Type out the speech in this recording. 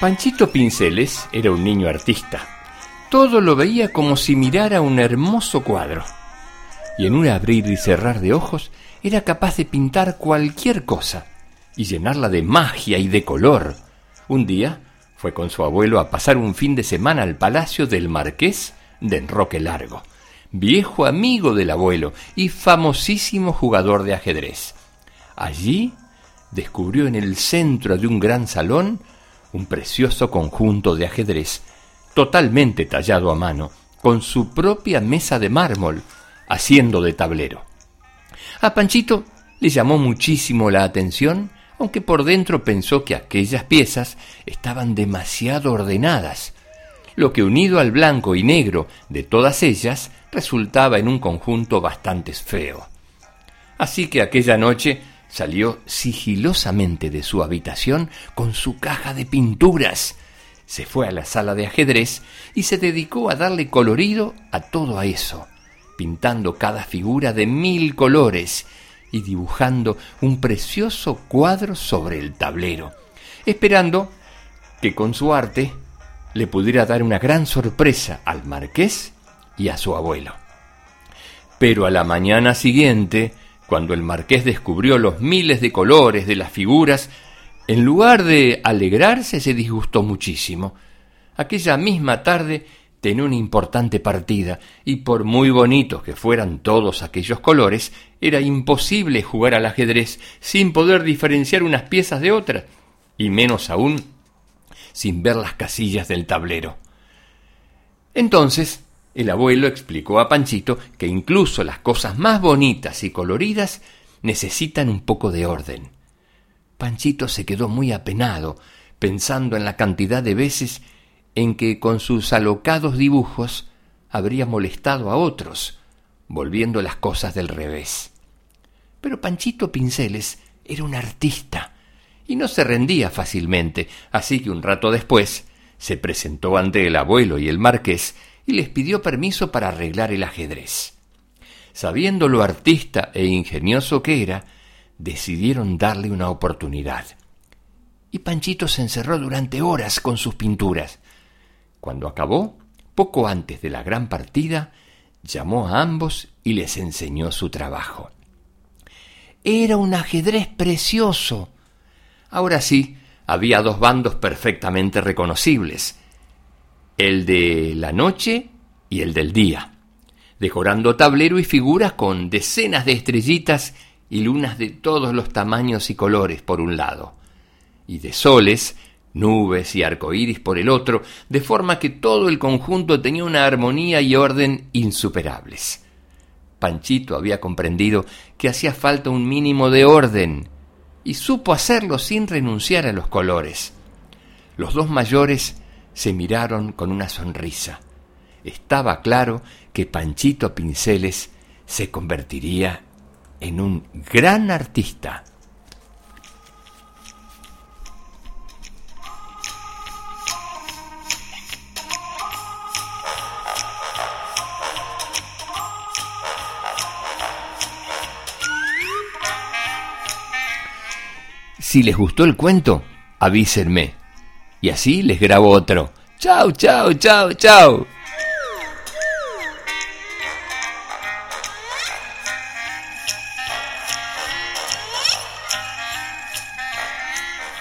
Panchito Pinceles era un niño artista. Todo lo veía como si mirara un hermoso cuadro. Y en un abrir y cerrar de ojos era capaz de pintar cualquier cosa y llenarla de magia y de color. Un día fue con su abuelo a pasar un fin de semana al palacio del marqués de Enroque Largo, viejo amigo del abuelo y famosísimo jugador de ajedrez. Allí descubrió en el centro de un gran salón un precioso conjunto de ajedrez, totalmente tallado a mano, con su propia mesa de mármol, haciendo de tablero. A Panchito le llamó muchísimo la atención, aunque por dentro pensó que aquellas piezas estaban demasiado ordenadas, lo que unido al blanco y negro de todas ellas resultaba en un conjunto bastante feo. Así que aquella noche Salió sigilosamente de su habitación con su caja de pinturas. Se fue a la sala de ajedrez y se dedicó a darle colorido a todo eso, pintando cada figura de mil colores y dibujando un precioso cuadro sobre el tablero, esperando que con su arte le pudiera dar una gran sorpresa al marqués y a su abuelo. Pero a la mañana siguiente, cuando el marqués descubrió los miles de colores de las figuras, en lugar de alegrarse se disgustó muchísimo. Aquella misma tarde tenía una importante partida, y por muy bonitos que fueran todos aquellos colores, era imposible jugar al ajedrez sin poder diferenciar unas piezas de otras, y menos aún sin ver las casillas del tablero. Entonces el abuelo explicó a Panchito que incluso las cosas más bonitas y coloridas necesitan un poco de orden. Panchito se quedó muy apenado, pensando en la cantidad de veces en que con sus alocados dibujos habría molestado a otros, volviendo las cosas del revés. Pero Panchito Pinceles era un artista y no se rendía fácilmente, así que un rato después se presentó ante el abuelo y el marqués y les pidió permiso para arreglar el ajedrez. Sabiendo lo artista e ingenioso que era, decidieron darle una oportunidad. Y Panchito se encerró durante horas con sus pinturas. Cuando acabó, poco antes de la gran partida, llamó a ambos y les enseñó su trabajo. Era un ajedrez precioso. Ahora sí, había dos bandos perfectamente reconocibles, el de la noche y el del día, decorando tablero y figuras con decenas de estrellitas y lunas de todos los tamaños y colores por un lado, y de soles, nubes y arcoíris por el otro, de forma que todo el conjunto tenía una armonía y orden insuperables. Panchito había comprendido que hacía falta un mínimo de orden, y supo hacerlo sin renunciar a los colores. Los dos mayores se miraron con una sonrisa. Estaba claro que Panchito Pinceles se convertiría en un gran artista. Si les gustó el cuento, avísenme y así les grabo otro. Chao, chao, chao, chao.